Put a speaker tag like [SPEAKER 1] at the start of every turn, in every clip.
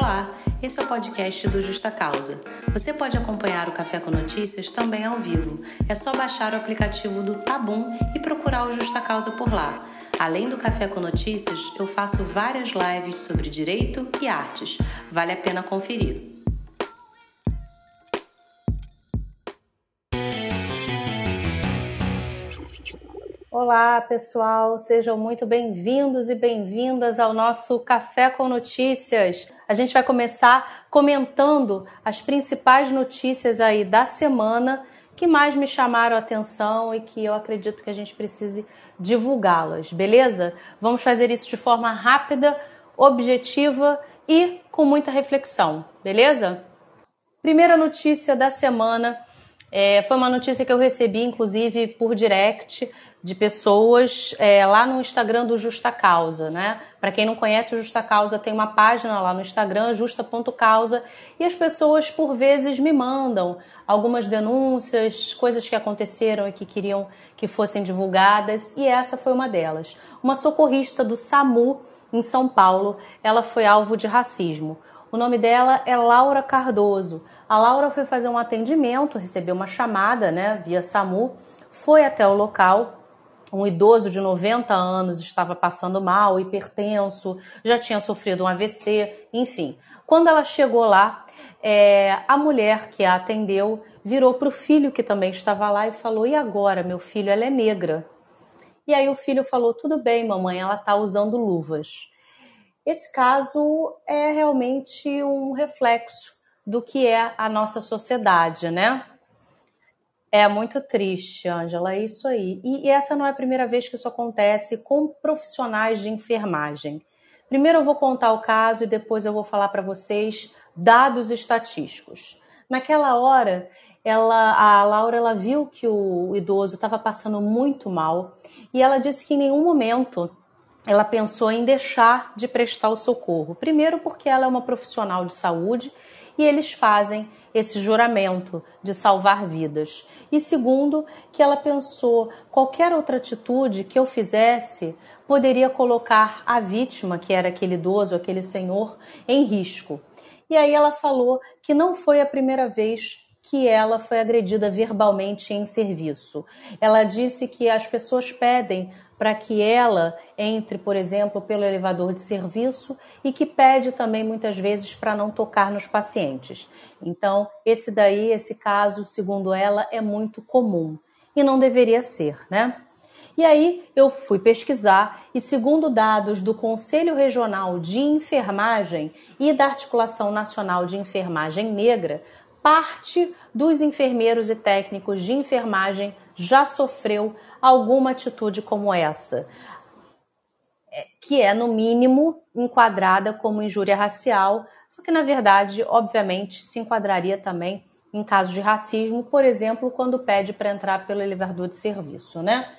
[SPEAKER 1] Olá, esse é o podcast do Justa Causa. Você pode acompanhar o Café com Notícias também ao vivo. É só baixar o aplicativo do Tabum e procurar o Justa Causa por lá. Além do Café com Notícias, eu faço várias lives sobre direito e artes. Vale a pena conferir. Olá, pessoal, sejam muito bem-vindos e bem-vindas ao nosso Café com Notícias. A gente vai começar comentando as principais notícias aí da semana que mais me chamaram a atenção e que eu acredito que a gente precise divulgá-las, beleza? Vamos fazer isso de forma rápida, objetiva e com muita reflexão, beleza? Primeira notícia da semana é, foi uma notícia que eu recebi, inclusive, por direct de pessoas é, lá no Instagram do Justa Causa, né? Para quem não conhece, o Justa Causa tem uma página lá no Instagram, justa.causa, e as pessoas por vezes me mandam algumas denúncias, coisas que aconteceram e que queriam que fossem divulgadas, e essa foi uma delas. Uma socorrista do SAMU em São Paulo, ela foi alvo de racismo. O nome dela é Laura Cardoso. A Laura foi fazer um atendimento, recebeu uma chamada, né, via SAMU, foi até o local um idoso de 90 anos estava passando mal, hipertenso, já tinha sofrido um AVC, enfim. Quando ela chegou lá, é, a mulher que a atendeu virou para o filho que também estava lá e falou: E agora, meu filho? Ela é negra. E aí o filho falou: Tudo bem, mamãe, ela está usando luvas. Esse caso é realmente um reflexo do que é a nossa sociedade, né? É muito triste, Ângela, é isso aí. E, e, essa não é a primeira vez que isso acontece com profissionais de enfermagem. Primeiro eu vou contar o caso e depois eu vou falar para vocês dados estatísticos. Naquela hora, ela, a Laura ela viu que o idoso estava passando muito mal e ela disse que em nenhum momento ela pensou em deixar de prestar o socorro. Primeiro, porque ela é uma profissional de saúde e eles fazem esse juramento de salvar vidas. E segundo, que ela pensou qualquer outra atitude que eu fizesse poderia colocar a vítima, que era aquele idoso, aquele senhor, em risco. E aí ela falou que não foi a primeira vez que ela foi agredida verbalmente em serviço. Ela disse que as pessoas pedem para que ela entre, por exemplo, pelo elevador de serviço e que pede também muitas vezes para não tocar nos pacientes. Então, esse daí, esse caso, segundo ela, é muito comum e não deveria ser, né? E aí eu fui pesquisar e segundo dados do Conselho Regional de Enfermagem e da Articulação Nacional de Enfermagem Negra, parte dos enfermeiros e técnicos de enfermagem já sofreu alguma atitude como essa, é, que é, no mínimo, enquadrada como injúria racial, só que, na verdade, obviamente, se enquadraria também em casos de racismo, por exemplo, quando pede para entrar pelo elevador de serviço, né?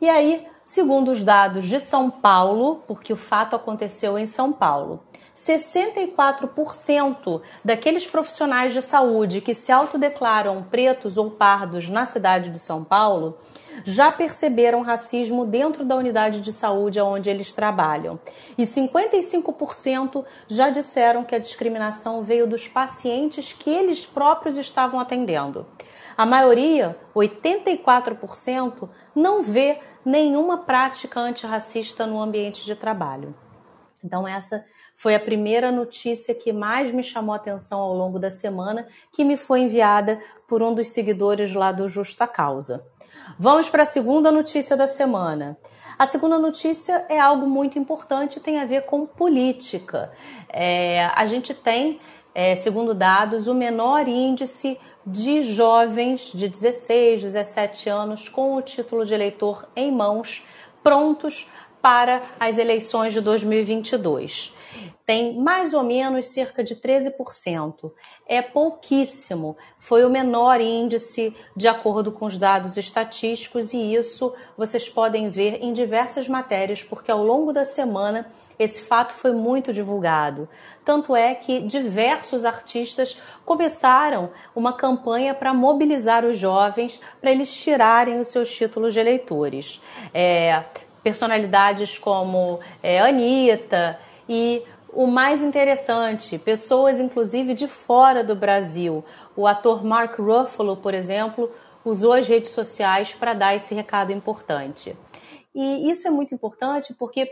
[SPEAKER 1] E aí, segundo os dados de São Paulo, porque o fato aconteceu em São Paulo, 64% daqueles profissionais de saúde que se autodeclaram pretos ou pardos na cidade de São Paulo já perceberam racismo dentro da unidade de saúde onde eles trabalham. E 55% já disseram que a discriminação veio dos pacientes que eles próprios estavam atendendo. A maioria, 84%, não vê nenhuma prática antirracista no ambiente de trabalho. Então, essa foi a primeira notícia que mais me chamou a atenção ao longo da semana, que me foi enviada por um dos seguidores lá do Justa Causa. Vamos para a segunda notícia da semana. A segunda notícia é algo muito importante, tem a ver com política. É, a gente tem, é, segundo dados, o menor índice de jovens de 16, 17 anos com o título de eleitor em mãos, prontos para as eleições de 2022 tem mais ou menos cerca de 13%. É pouquíssimo, foi o menor índice de acordo com os dados estatísticos, e isso vocês podem ver em diversas matérias, porque ao longo da semana esse fato foi muito divulgado. Tanto é que diversos artistas começaram uma campanha para mobilizar os jovens para eles tirarem os seus títulos de eleitores. É, personalidades como é, Anitta e o mais interessante, pessoas inclusive de fora do Brasil. O ator Mark Ruffalo, por exemplo, usou as redes sociais para dar esse recado importante. E isso é muito importante porque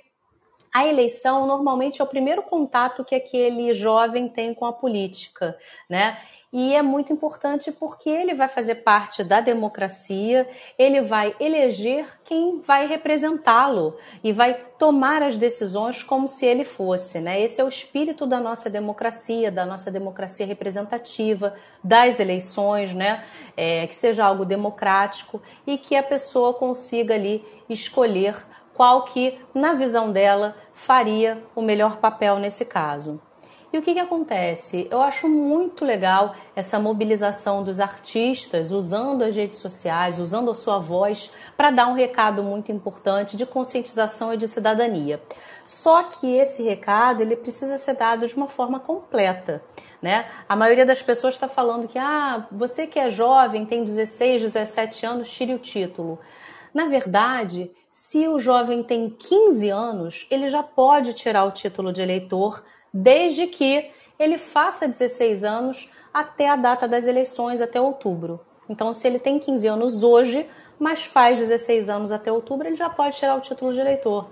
[SPEAKER 1] a eleição normalmente é o primeiro contato que aquele jovem tem com a política, né? E é muito importante porque ele vai fazer parte da democracia, ele vai eleger quem vai representá-lo e vai tomar as decisões como se ele fosse. Né? Esse é o espírito da nossa democracia, da nossa democracia representativa, das eleições, né? É, que seja algo democrático e que a pessoa consiga ali escolher qual que, na visão dela, faria o melhor papel nesse caso. E o que, que acontece? Eu acho muito legal essa mobilização dos artistas usando as redes sociais, usando a sua voz para dar um recado muito importante de conscientização e de cidadania. Só que esse recado ele precisa ser dado de uma forma completa. Né? A maioria das pessoas está falando que ah, você que é jovem, tem 16, 17 anos, tire o título. Na verdade, se o jovem tem 15 anos, ele já pode tirar o título de eleitor desde que ele faça 16 anos até a data das eleições, até outubro. Então, se ele tem 15 anos hoje, mas faz 16 anos até outubro, ele já pode tirar o título de eleitor.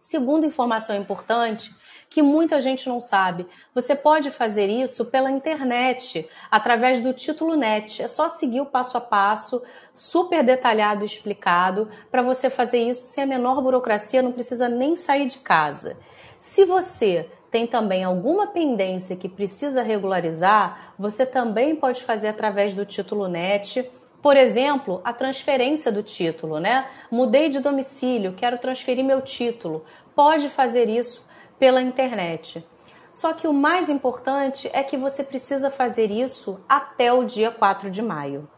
[SPEAKER 1] Segunda informação importante, que muita gente não sabe, você pode fazer isso pela internet, através do título net. É só seguir o passo a passo, super detalhado e explicado, para você fazer isso sem a menor burocracia, não precisa nem sair de casa. Se você tem também alguma pendência que precisa regularizar, você também pode fazer através do título NET. Por exemplo, a transferência do título, né? Mudei de domicílio, quero transferir meu título. Pode fazer isso pela internet. Só que o mais importante é que você precisa fazer isso até o dia 4 de maio.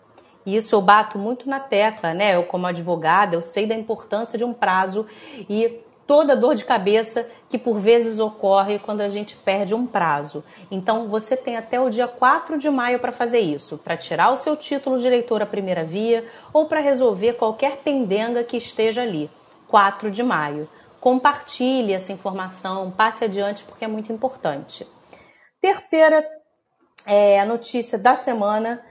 [SPEAKER 1] E isso eu bato muito na tecla, né? Eu, como advogada, eu sei da importância de um prazo e toda dor de cabeça que por vezes ocorre quando a gente perde um prazo. Então você tem até o dia 4 de maio para fazer isso, para tirar o seu título de eleitor à primeira via ou para resolver qualquer pendenga que esteja ali. 4 de maio. Compartilhe essa informação, passe adiante porque é muito importante. Terceira é, notícia da semana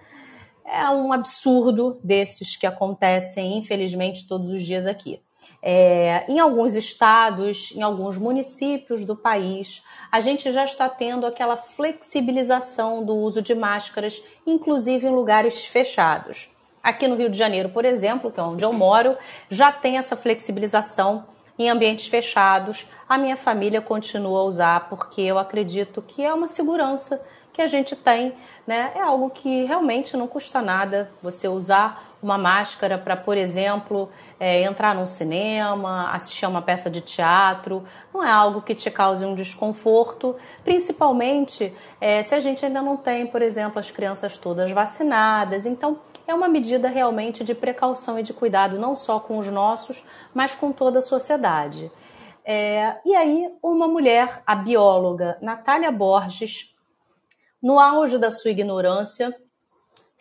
[SPEAKER 1] é um absurdo desses que acontecem, infelizmente, todos os dias aqui. É, em alguns estados, em alguns municípios do país, a gente já está tendo aquela flexibilização do uso de máscaras, inclusive em lugares fechados. Aqui no Rio de Janeiro, por exemplo, que é onde eu moro, já tem essa flexibilização em ambientes fechados. A minha família continua a usar porque eu acredito que é uma segurança que a gente tem, né? É algo que realmente não custa nada você usar uma máscara para, por exemplo, é, entrar num cinema, assistir a uma peça de teatro. Não é algo que te cause um desconforto, principalmente é, se a gente ainda não tem, por exemplo, as crianças todas vacinadas. Então, é uma medida realmente de precaução e de cuidado, não só com os nossos, mas com toda a sociedade. É, e aí, uma mulher, a bióloga Natália Borges, no auge da sua ignorância,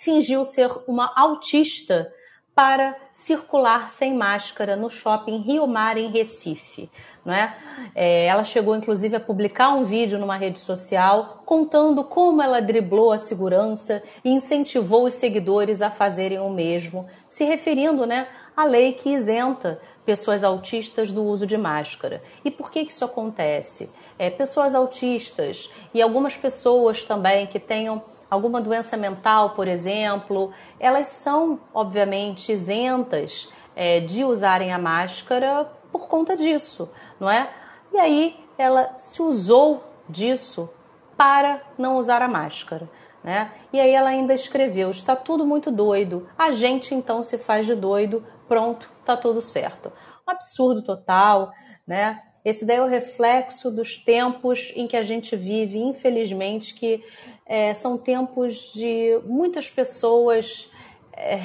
[SPEAKER 1] fingiu ser uma autista para circular sem máscara no shopping Rio Mar, em Recife. Não é? é? ela chegou, inclusive, a publicar um vídeo numa rede social contando como ela driblou a segurança e incentivou os seguidores a fazerem o mesmo, se referindo né, à lei que isenta pessoas autistas do uso de máscara. E por que, que isso acontece? É, pessoas autistas e algumas pessoas também que tenham alguma doença mental, por exemplo, elas são, obviamente, isentas é, de usarem a máscara por conta disso, não é? E aí ela se usou disso para não usar a máscara. Né? E aí ela ainda escreveu: está tudo muito doido. A gente então se faz de doido, pronto, tá tudo certo. Um absurdo total, né? Esse daí é o reflexo dos tempos em que a gente vive, infelizmente, que é, são tempos de muitas pessoas é,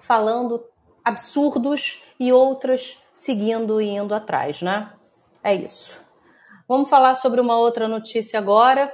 [SPEAKER 1] falando absurdos e outras seguindo e indo atrás, né? É isso. Vamos falar sobre uma outra notícia agora.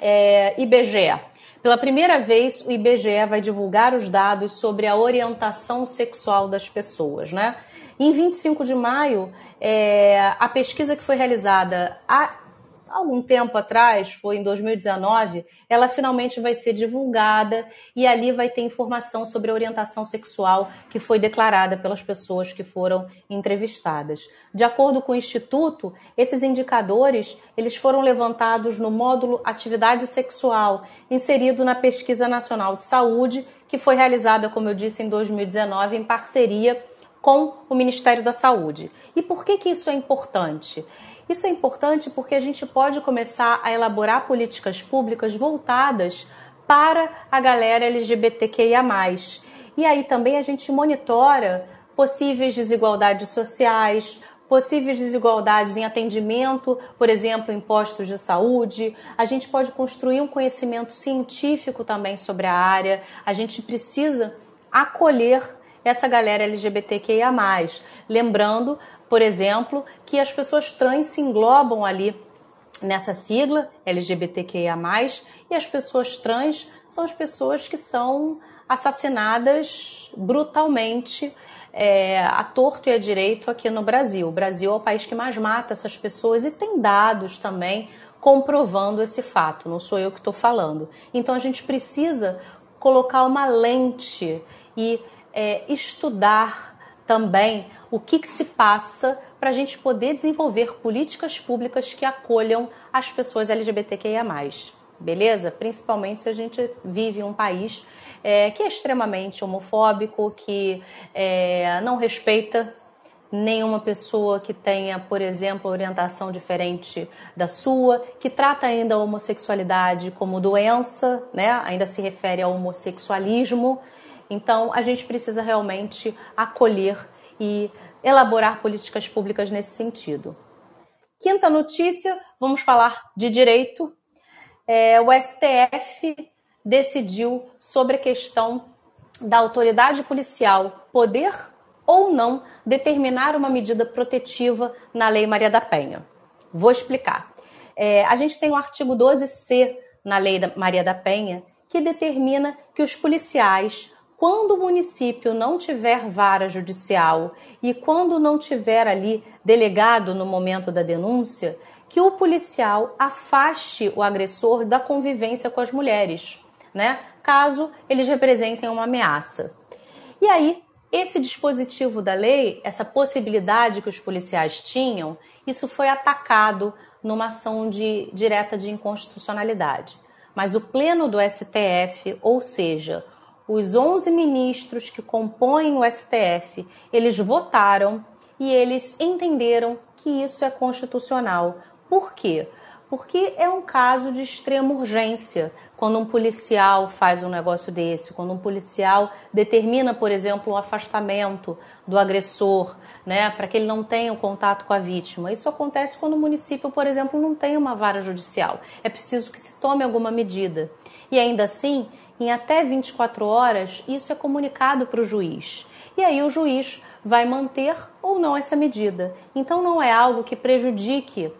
[SPEAKER 1] É, IBGE. Pela primeira vez, o IBGE vai divulgar os dados sobre a orientação sexual das pessoas, né? Em 25 de maio, é, a pesquisa que foi realizada a algum tempo atrás, foi em 2019, ela finalmente vai ser divulgada e ali vai ter informação sobre a orientação sexual que foi declarada pelas pessoas que foram entrevistadas. De acordo com o instituto, esses indicadores, eles foram levantados no módulo atividade sexual, inserido na Pesquisa Nacional de Saúde, que foi realizada, como eu disse, em 2019 em parceria com o Ministério da Saúde. E por que que isso é importante? Isso é importante porque a gente pode começar a elaborar políticas públicas voltadas para a galera LGBTQIA. E aí também a gente monitora possíveis desigualdades sociais, possíveis desigualdades em atendimento, por exemplo, em postos de saúde. A gente pode construir um conhecimento científico também sobre a área. A gente precisa acolher essa galera LGBTQIA. Lembrando por exemplo, que as pessoas trans se englobam ali nessa sigla LGBTQIA+, e as pessoas trans são as pessoas que são assassinadas brutalmente é, a torto e a direito aqui no Brasil. O Brasil é o país que mais mata essas pessoas e tem dados também comprovando esse fato, não sou eu que estou falando. Então a gente precisa colocar uma lente e é, estudar também o que, que se passa para a gente poder desenvolver políticas públicas que acolham as pessoas LGBTQIA. Beleza? Principalmente se a gente vive em um país é, que é extremamente homofóbico, que é, não respeita nenhuma pessoa que tenha, por exemplo, orientação diferente da sua, que trata ainda a homossexualidade como doença, né? ainda se refere ao homossexualismo. Então, a gente precisa realmente acolher e elaborar políticas públicas nesse sentido. Quinta notícia, vamos falar de direito. É, o STF decidiu sobre a questão da autoridade policial poder ou não determinar uma medida protetiva na Lei Maria da Penha. Vou explicar. É, a gente tem o artigo 12C na Lei Maria da Penha que determina que os policiais quando o município não tiver vara judicial e quando não tiver ali delegado no momento da denúncia, que o policial afaste o agressor da convivência com as mulheres, né? Caso eles representem uma ameaça. E aí, esse dispositivo da lei, essa possibilidade que os policiais tinham, isso foi atacado numa ação de direta de inconstitucionalidade. Mas o pleno do STF, ou seja, os 11 ministros que compõem o STF, eles votaram e eles entenderam que isso é constitucional. Por quê? Porque é um caso de extrema urgência. Quando um policial faz um negócio desse, quando um policial determina, por exemplo, o afastamento do agressor, né, para que ele não tenha o contato com a vítima. Isso acontece quando o município, por exemplo, não tem uma vara judicial. É preciso que se tome alguma medida. E ainda assim, em até 24 horas, isso é comunicado para o juiz. E aí o juiz vai manter ou não essa medida. Então não é algo que prejudique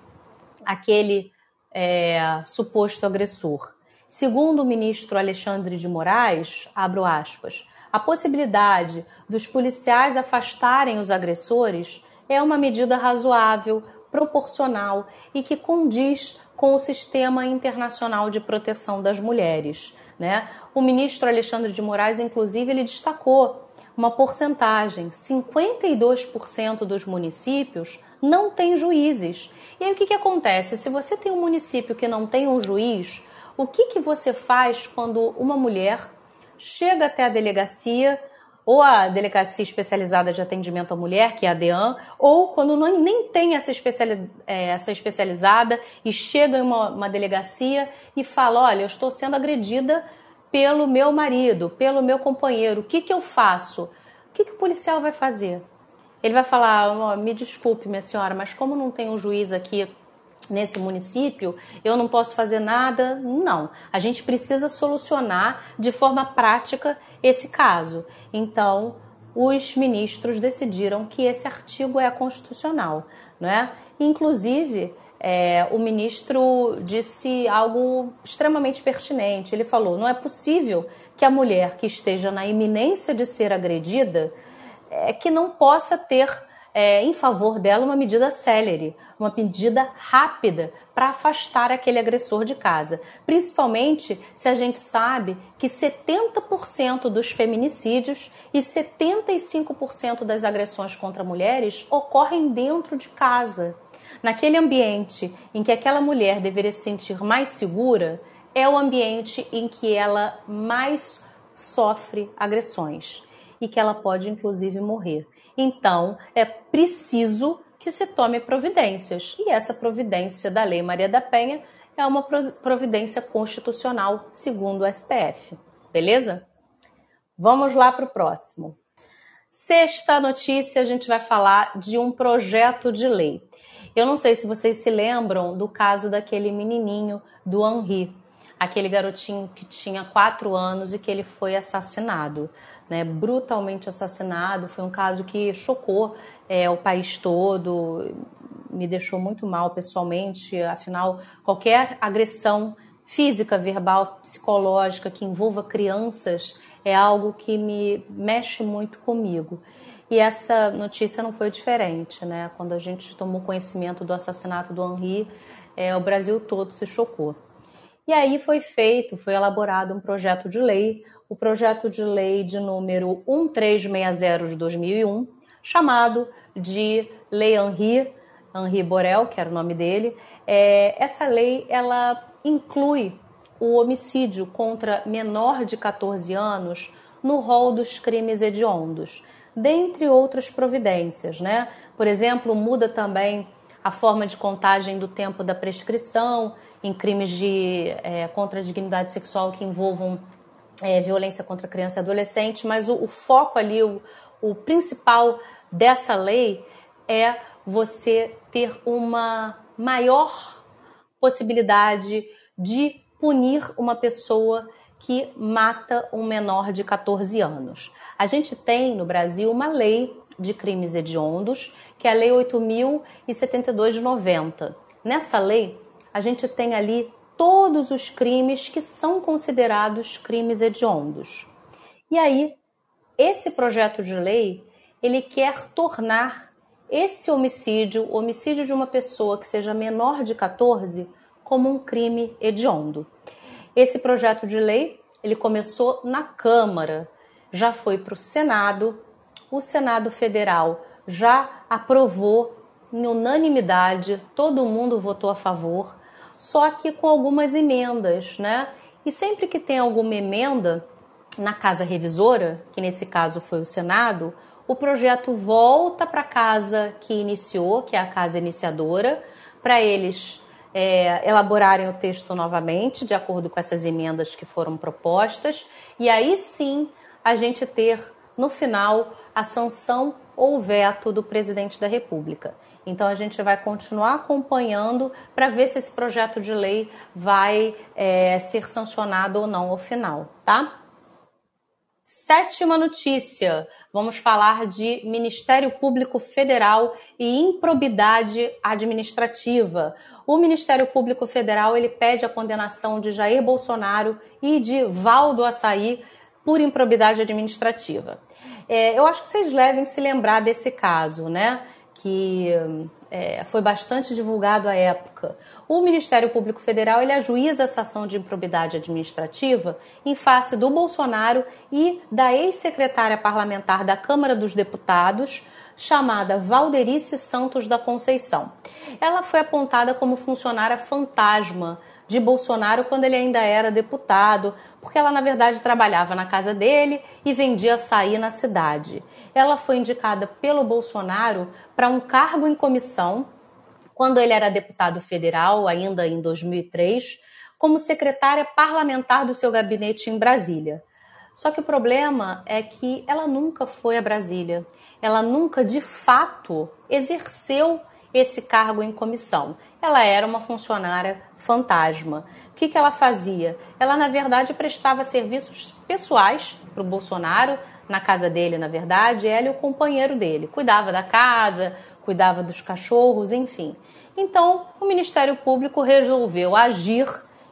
[SPEAKER 1] aquele é, suposto agressor. Segundo o ministro Alexandre de Moraes, abro aspas, a possibilidade dos policiais afastarem os agressores é uma medida razoável, proporcional e que condiz com o Sistema Internacional de Proteção das Mulheres. Né? O ministro Alexandre de Moraes, inclusive, ele destacou uma porcentagem: 52% dos municípios não têm juízes. E aí o que, que acontece? Se você tem um município que não tem um juiz, o que, que você faz quando uma mulher chega até a delegacia ou a Delegacia Especializada de Atendimento à Mulher, que é a DEAN, ou quando não, nem tem essa, especiali é, essa especializada e chega em uma, uma delegacia e fala: Olha, eu estou sendo agredida pelo meu marido, pelo meu companheiro, o que, que eu faço? O que, que o policial vai fazer? Ele vai falar: oh, Me desculpe, minha senhora, mas como não tem um juiz aqui nesse município, eu não posso fazer nada. Não, a gente precisa solucionar de forma prática esse caso. Então, os ministros decidiram que esse artigo é constitucional, não é? Inclusive, é, o ministro disse algo extremamente pertinente. Ele falou: não é possível que a mulher que esteja na iminência de ser agredida é, que não possa ter é, em favor dela uma medida célere, uma medida rápida para afastar aquele agressor de casa, principalmente se a gente sabe que 70% dos feminicídios e 75% das agressões contra mulheres ocorrem dentro de casa. Naquele ambiente em que aquela mulher deveria se sentir mais segura, é o ambiente em que ela mais sofre agressões e que ela pode inclusive morrer. Então, é preciso que se tome providências. E essa providência da Lei Maria da Penha é uma providência constitucional, segundo o STF. Beleza? Vamos lá para o próximo. Sexta notícia, a gente vai falar de um projeto de lei. Eu não sei se vocês se lembram do caso daquele menininho do Henri, aquele garotinho que tinha quatro anos e que ele foi assassinado né, brutalmente assassinado. Foi um caso que chocou é, o país todo, me deixou muito mal pessoalmente. Afinal, qualquer agressão física, verbal, psicológica que envolva crianças é algo que me mexe muito comigo. E essa notícia não foi diferente, né? Quando a gente tomou conhecimento do assassinato do Henri, é, o Brasil todo se chocou. E aí foi feito, foi elaborado um projeto de lei, o projeto de lei de número 1360 de 2001, chamado de Lei Henri, Henri Borel, que era o nome dele. É, essa lei ela inclui o homicídio contra menor de 14 anos no rol dos crimes hediondos, dentre outras providências, né? Por exemplo, muda também a forma de contagem do tempo da prescrição em crimes de é, contra a dignidade sexual que envolvam é, violência contra criança e adolescente, mas o, o foco ali, o, o principal dessa lei é você ter uma maior possibilidade de punir uma pessoa que mata um menor de 14 anos. A gente tem no Brasil uma lei de crimes hediondos, que é a Lei 8.072 de 90. Nessa lei, a gente tem ali todos os crimes que são considerados crimes hediondos. E aí, esse projeto de lei, ele quer tornar esse homicídio, homicídio de uma pessoa que seja menor de 14, como um crime hediondo. Esse projeto de lei, ele começou na Câmara, já foi para o Senado, o Senado Federal já aprovou em unanimidade, todo mundo votou a favor só que com algumas emendas, né? E sempre que tem alguma emenda na casa revisora, que nesse caso foi o Senado, o projeto volta para a casa que iniciou, que é a casa iniciadora, para eles é, elaborarem o texto novamente, de acordo com essas emendas que foram propostas, e aí sim a gente ter no final a sanção ou veto do presidente da República. Então a gente vai continuar acompanhando para ver se esse projeto de lei vai é, ser sancionado ou não ao final, tá? Sétima notícia: vamos falar de Ministério Público Federal e improbidade administrativa. O Ministério Público Federal ele pede a condenação de Jair Bolsonaro e de Valdo Açaí por improbidade administrativa. É, eu acho que vocês devem se lembrar desse caso, né? Que é, foi bastante divulgado à época. O Ministério Público Federal ele ajuiza essa ação de improbidade administrativa em face do Bolsonaro e da ex-secretária parlamentar da Câmara dos Deputados, chamada Valderice Santos da Conceição. Ela foi apontada como funcionária fantasma de Bolsonaro quando ele ainda era deputado, porque ela na verdade trabalhava na casa dele e vendia açaí na cidade. Ela foi indicada pelo Bolsonaro para um cargo em comissão quando ele era deputado federal, ainda em 2003, como secretária parlamentar do seu gabinete em Brasília. Só que o problema é que ela nunca foi a Brasília. Ela nunca de fato exerceu esse cargo em comissão. Ela era uma funcionária fantasma. O que, que ela fazia? Ela, na verdade, prestava serviços pessoais para o Bolsonaro, na casa dele, na verdade, ela e o companheiro dele. Cuidava da casa, cuidava dos cachorros, enfim. Então, o Ministério Público resolveu agir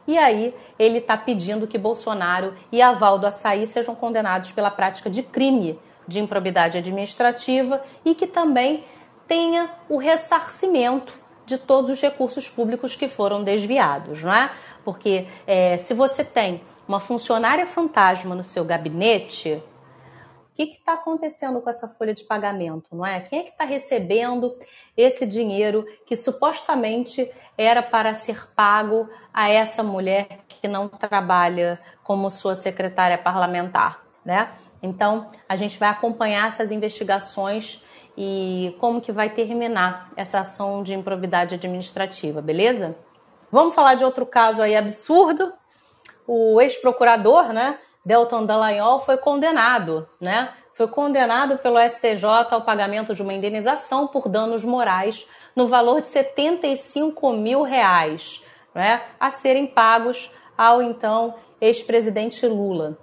[SPEAKER 1] e aí ele está pedindo que Bolsonaro e Avaldo Açaí sejam condenados pela prática de crime de improbidade administrativa e que também tenha o ressarcimento de todos os recursos públicos que foram desviados, não é? Porque é, se você tem uma funcionária fantasma no seu gabinete, o que está acontecendo com essa folha de pagamento, não é? Quem é que está recebendo esse dinheiro que supostamente era para ser pago a essa mulher que não trabalha como sua secretária parlamentar, né? Então, a gente vai acompanhar essas investigações e como que vai terminar essa ação de improvidade administrativa, beleza? Vamos falar de outro caso aí absurdo. O ex-procurador, né, Delton Dallagnol foi condenado, né? Foi condenado pelo STJ ao pagamento de uma indenização por danos morais no valor de 75 mil reais, né? A serem pagos ao então ex-presidente Lula.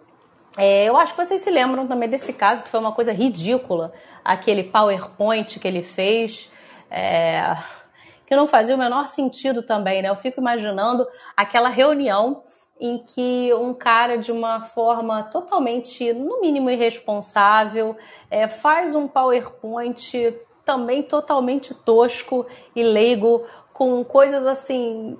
[SPEAKER 1] É, eu acho que vocês se lembram também desse caso, que foi uma coisa ridícula, aquele PowerPoint que ele fez, é, que não fazia o menor sentido também, né? Eu fico imaginando aquela reunião em que um cara, de uma forma totalmente, no mínimo, irresponsável, é, faz um PowerPoint também totalmente tosco e leigo, com coisas assim.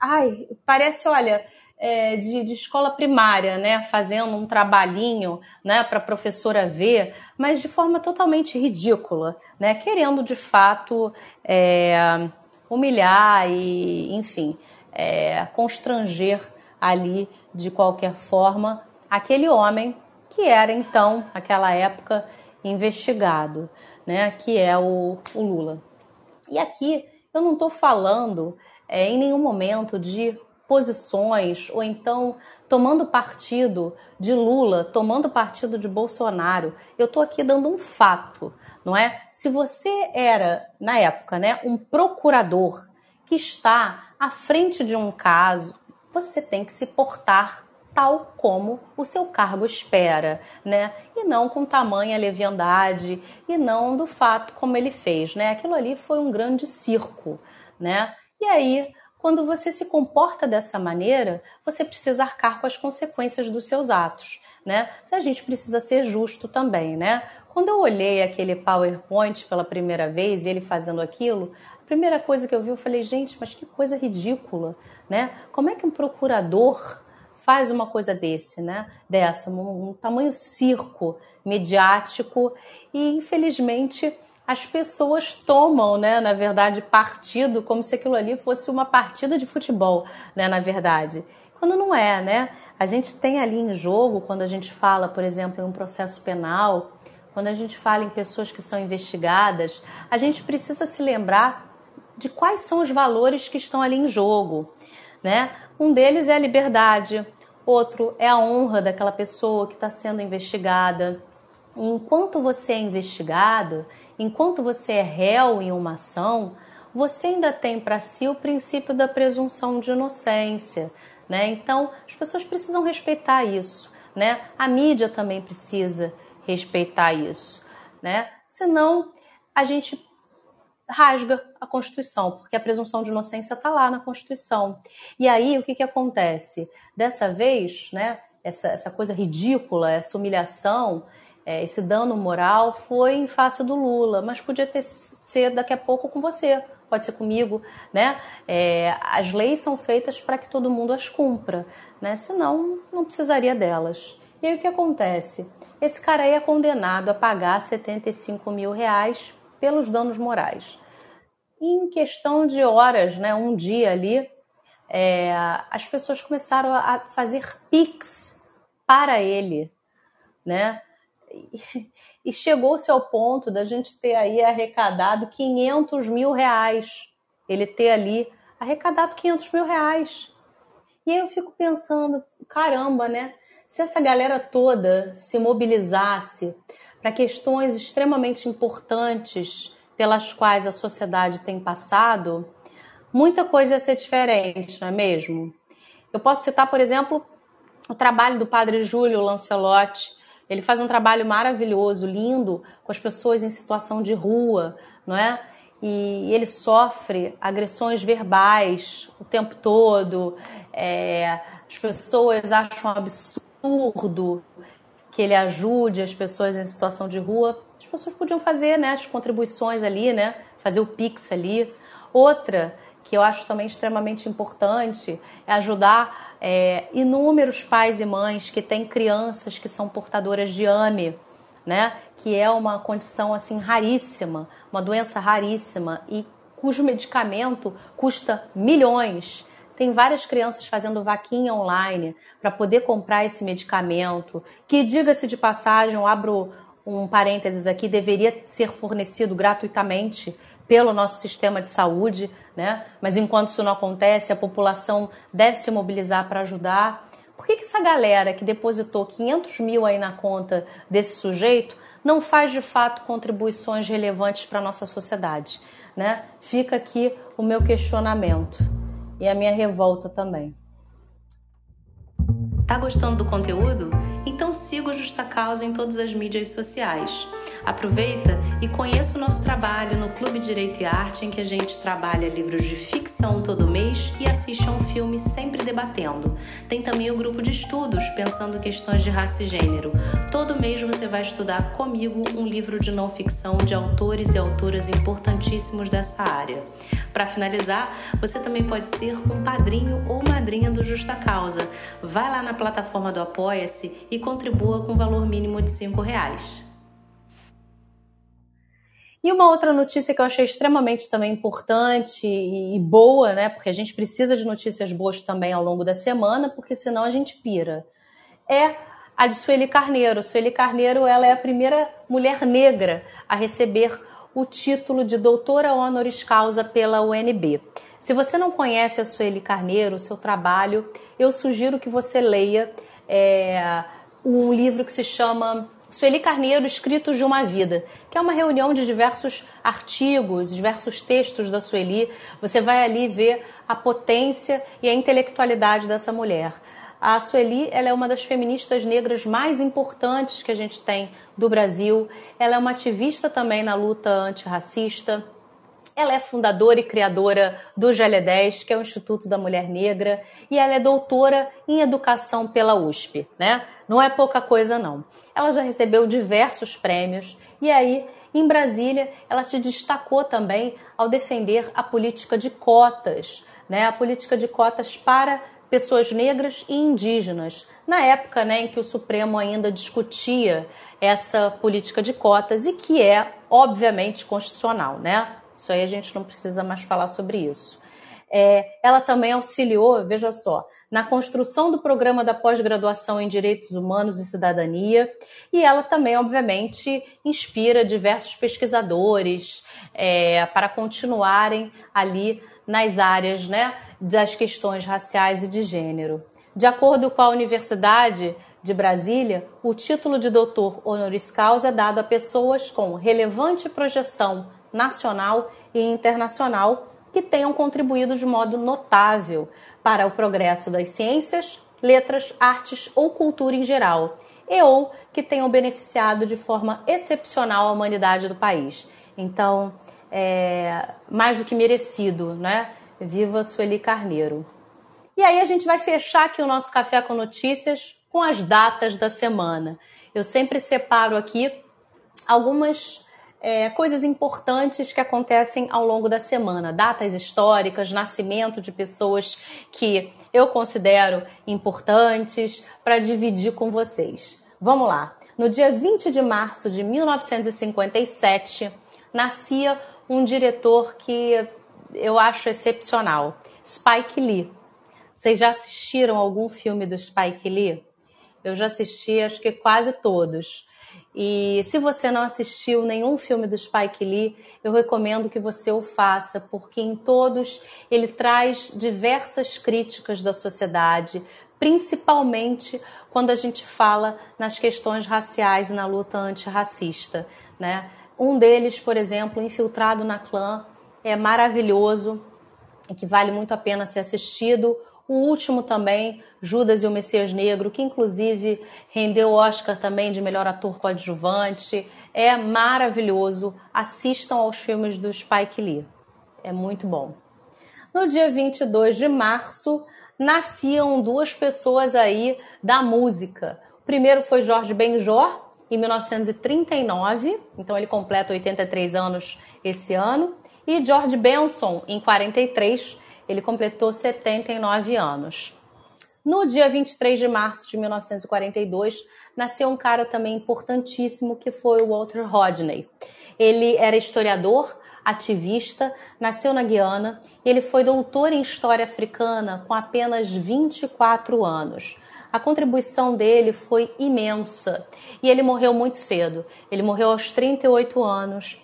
[SPEAKER 1] Ai, parece, olha. É, de, de, escola primária, né, fazendo um trabalhinho, né, para a professora ver, mas de forma totalmente ridícula, né, querendo de fato é, humilhar e, enfim, é, constranger ali de qualquer forma aquele homem que era então, naquela época, investigado, né, que é o, o Lula. E aqui eu não estou falando é, em nenhum momento de posições ou então tomando partido de Lula, tomando partido de Bolsonaro. Eu estou aqui dando um fato, não é? Se você era, na época, né, um procurador que está à frente de um caso, você tem que se portar tal como o seu cargo espera, né? E não com tamanha leviandade e não do fato como ele fez, né? Aquilo ali foi um grande circo, né? E aí, quando você se comporta dessa maneira, você precisa arcar com as consequências dos seus atos, né? A gente precisa ser justo também, né? Quando eu olhei aquele PowerPoint pela primeira vez e ele fazendo aquilo, primeira coisa que eu vi, eu falei, gente, mas que coisa ridícula, né? Como é que um procurador faz uma coisa desse, né? Dessa, um, um tamanho circo mediático e infelizmente as pessoas tomam, né, na verdade, partido como se aquilo ali fosse uma partida de futebol, né, na verdade. Quando não é, né? A gente tem ali em jogo, quando a gente fala, por exemplo, em um processo penal, quando a gente fala em pessoas que são investigadas, a gente precisa se lembrar de quais são os valores que estão ali em jogo, né? Um deles é a liberdade, outro é a honra daquela pessoa que está sendo investigada. Enquanto você é investigado, enquanto você é réu em uma ação, você ainda tem para si o princípio da presunção de inocência, né? Então, as pessoas precisam respeitar isso, né? A mídia também precisa respeitar isso, né? Senão, a gente rasga a Constituição, porque a presunção de inocência está lá na Constituição. E aí o que, que acontece? Dessa vez, né, essa, essa coisa ridícula, essa humilhação, é, esse dano moral foi em face do Lula, mas podia ter ser daqui a pouco com você, pode ser comigo, né? É, as leis são feitas para que todo mundo as cumpra, né? Senão não precisaria delas. E aí o que acontece? Esse cara aí é condenado a pagar 75 mil reais pelos danos morais em questão de horas, né, um dia ali, é, as pessoas começaram a fazer pix para ele, né? E chegou-se ao ponto da gente ter aí arrecadado 500 mil reais. Ele ter ali arrecadado 500 mil reais. E aí eu fico pensando, caramba, né? Se essa galera toda se mobilizasse para questões extremamente importantes pelas quais a sociedade tem passado, muita coisa ia ser diferente, não é mesmo? Eu posso citar, por exemplo, o trabalho do padre Júlio Lancelotti. Ele faz um trabalho maravilhoso, lindo, com as pessoas em situação de rua, não é? E ele sofre agressões verbais o tempo todo. É, as pessoas acham absurdo que ele ajude as pessoas em situação de rua as pessoas podiam fazer né, as contribuições ali, né? Fazer o Pix ali. Outra que eu acho também extremamente importante é ajudar é, inúmeros pais e mães que têm crianças que são portadoras de AME, né? Que é uma condição assim raríssima, uma doença raríssima e cujo medicamento custa milhões. Tem várias crianças fazendo vaquinha online para poder comprar esse medicamento, que diga-se de passagem, eu abro um parênteses aqui, deveria ser fornecido gratuitamente pelo nosso sistema de saúde, né? Mas enquanto isso não acontece, a população deve se mobilizar para ajudar. Por que, que essa galera que depositou 500 mil aí na conta desse sujeito não faz de fato contribuições relevantes para a nossa sociedade? Né? Fica aqui o meu questionamento e a minha revolta também. Tá gostando do conteúdo? Então siga o Justa Causa em todas as mídias sociais. Aproveita e conheça o nosso trabalho no Clube Direito e Arte, em que a gente trabalha livros de ficção todo mês e assiste a um filme sempre debatendo. Tem também o grupo de estudos, pensando questões de raça e gênero. Todo mês você vai estudar comigo um livro de não ficção de autores e autoras importantíssimos dessa área. Para finalizar, você também pode ser um padrinho ou madrinha do Justa Causa. Vai lá na plataforma do Apoia-se e contribua com valor mínimo de R$ reais. E uma outra notícia que eu achei extremamente também importante e boa, né? Porque a gente precisa de notícias boas também ao longo da semana, porque senão a gente pira. É a de Sueli Carneiro. Sueli Carneiro, ela é a primeira mulher negra a receber o título de doutora honoris causa pela UNB. Se você não conhece a Sueli Carneiro, o seu trabalho, eu sugiro que você leia é, um livro que se chama Sueli Carneiro, Escritos de uma Vida, que é uma reunião de diversos artigos, diversos textos da Sueli. Você vai ali ver a potência e a intelectualidade dessa mulher. A Sueli ela é uma das feministas negras mais importantes que a gente tem do Brasil. Ela é uma ativista também na luta antirracista. Ela é fundadora e criadora do GL10, que é o Instituto da Mulher Negra, e ela é doutora em educação pela USP, né? Não é pouca coisa não. Ela já recebeu diversos prêmios e aí, em Brasília, ela se destacou também ao defender a política de cotas, né? A política de cotas para pessoas negras e indígenas, na época né, em que o Supremo ainda discutia essa política de cotas e que é, obviamente, constitucional, né? Isso aí a gente não precisa mais falar sobre isso. É, ela também auxiliou, veja só, na construção do programa da pós-graduação em Direitos Humanos e Cidadania, e ela também, obviamente, inspira diversos pesquisadores é, para continuarem ali nas áreas né, das questões raciais e de gênero. De acordo com a Universidade de Brasília, o título de doutor honoris causa é dado a pessoas com relevante projeção nacional e internacional que tenham contribuído de modo notável para o progresso das ciências, letras, artes ou cultura em geral, e ou que tenham beneficiado de forma excepcional a humanidade do país. Então, é, mais do que merecido, né? Viva Sueli Carneiro. E aí a gente vai fechar aqui o nosso Café com Notícias com as datas da semana. Eu sempre separo aqui algumas é, coisas importantes que acontecem ao longo da semana, datas históricas, nascimento de pessoas que eu considero importantes para dividir com vocês. Vamos lá. No dia 20 de março de 1957, nascia um diretor que eu acho excepcional, Spike Lee. Vocês já assistiram algum filme do Spike Lee? Eu já assisti, acho que quase todos. E se você não assistiu nenhum filme do Spike Lee, eu recomendo que você o faça, porque em todos ele traz diversas críticas da sociedade, principalmente quando a gente fala nas questões raciais e na luta antirracista. Né? Um deles, por exemplo, Infiltrado na Clã, é maravilhoso e que vale muito a pena ser assistido. O último também, Judas e o Messias Negro, que inclusive rendeu o Oscar também de melhor ator coadjuvante. É maravilhoso. Assistam aos filmes do Spike Lee. É muito bom. No dia 22 de março, nasciam duas pessoas aí da música. O primeiro foi Jorge Benjor, em 1939, então ele completa 83 anos esse ano. E George Benson, em 43, ele completou 79 anos. No dia 23 de março de 1942, nasceu um cara também importantíssimo que foi o Walter Rodney. Ele era historiador, ativista, nasceu na Guiana e ele foi doutor em História Africana com apenas 24 anos. A contribuição dele foi imensa e ele morreu muito cedo. Ele morreu aos 38 anos,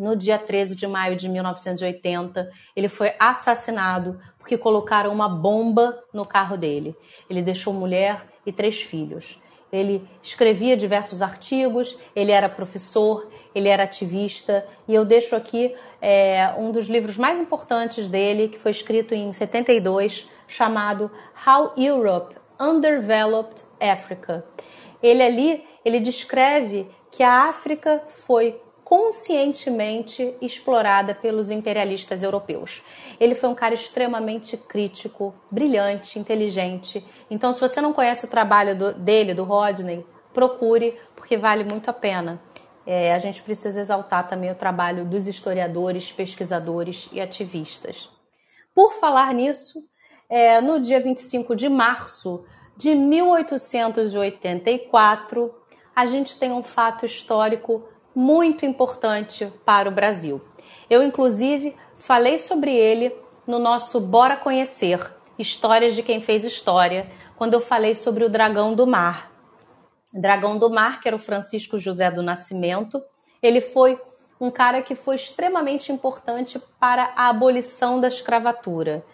[SPEAKER 1] no dia 13 de maio de 1980. Ele foi assassinado porque colocaram uma bomba no carro dele. Ele deixou mulher e três filhos. Ele escrevia diversos artigos, ele era professor, ele era ativista, e eu deixo aqui é, um dos livros mais importantes dele, que foi escrito em 72, chamado How Europe Underdeveloped Africa. Ele ali, ele descreve que a África foi conscientemente explorada pelos imperialistas europeus. Ele foi um cara extremamente crítico, brilhante, inteligente. Então, se você não conhece o trabalho do, dele, do Rodney, procure, porque vale muito a pena. É, a gente precisa exaltar também o trabalho dos historiadores, pesquisadores e ativistas. Por falar nisso, é, no dia 25 de março de 1884, a gente tem um fato histórico muito importante para o Brasil. Eu, inclusive, falei sobre ele no nosso Bora Conhecer Histórias de Quem Fez História, quando eu falei sobre o Dragão do Mar. Dragão do Mar, que era o Francisco José do Nascimento, ele foi um cara que foi extremamente importante para a abolição da escravatura.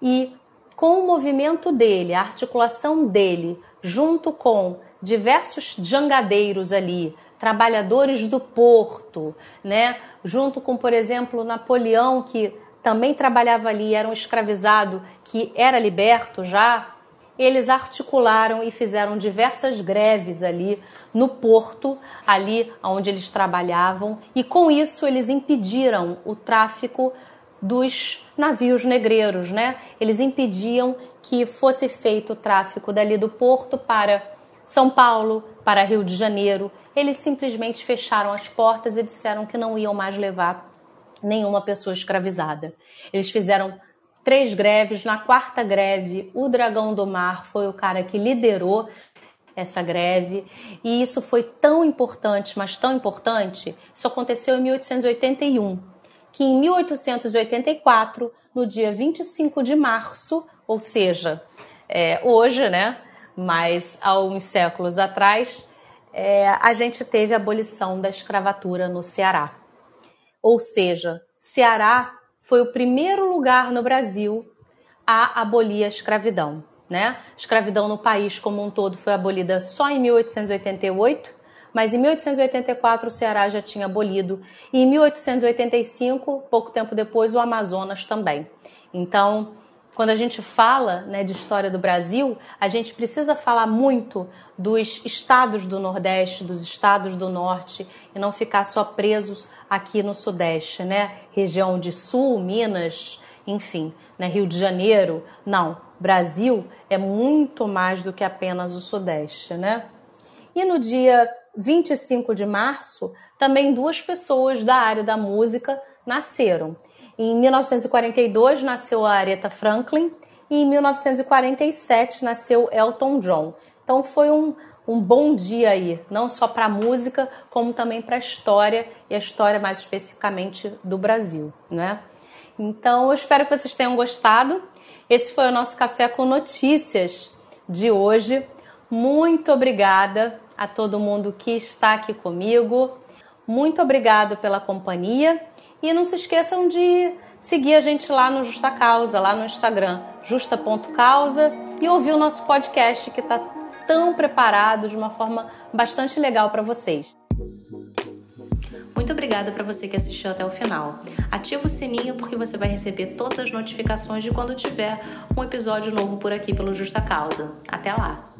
[SPEAKER 1] E com o movimento dele, a articulação dele, junto com diversos jangadeiros ali, trabalhadores do porto, né? Junto com, por exemplo, Napoleão, que também trabalhava ali, era um escravizado que era liberto já, eles articularam e fizeram diversas greves ali no porto, ali onde eles trabalhavam, e com isso eles impediram o tráfico dos navios negreiros, né? Eles impediam que fosse feito o tráfico dali do porto para São Paulo, para Rio de Janeiro eles simplesmente fecharam as portas e disseram que não iam mais levar nenhuma pessoa escravizada. Eles fizeram três greves. Na quarta greve, o Dragão do Mar foi o cara que liderou essa greve. E isso foi tão importante, mas tão importante, isso aconteceu em 1881, que em 1884, no dia 25 de março, ou seja, é, hoje, né? Mas há uns séculos atrás, é, a gente teve a abolição da escravatura no Ceará. Ou seja, Ceará foi o primeiro lugar no Brasil a abolir a escravidão. Né? Escravidão no país como um todo foi abolida só em 1888, mas em 1884 o Ceará já tinha abolido, e em 1885, pouco tempo depois, o Amazonas também. Então, quando a gente fala né, de história do Brasil, a gente precisa falar muito dos estados do Nordeste, dos estados do Norte, e não ficar só presos aqui no Sudeste, né? Região de Sul, Minas, enfim, né? Rio de Janeiro. Não, Brasil é muito mais do que apenas o Sudeste, né? E no dia 25 de março, também duas pessoas da área da música nasceram. Em 1942 nasceu a Aretha Franklin e em 1947 nasceu Elton John. Então foi um, um bom dia aí, não só para a música, como também para a história e a história mais especificamente do Brasil, né? Então eu espero que vocês tenham gostado. Esse foi o nosso café com notícias de hoje. Muito obrigada a todo mundo que está aqui comigo. Muito obrigado pela companhia e não se esqueçam de seguir a gente lá no Justa Causa, lá no Instagram, justa.causa, e ouvir o nosso podcast que está tão preparado de uma forma bastante legal para vocês. Muito obrigada para você que assistiu até o final. Ativa o sininho porque você vai receber todas as notificações de quando tiver um episódio novo por aqui pelo Justa Causa. Até lá!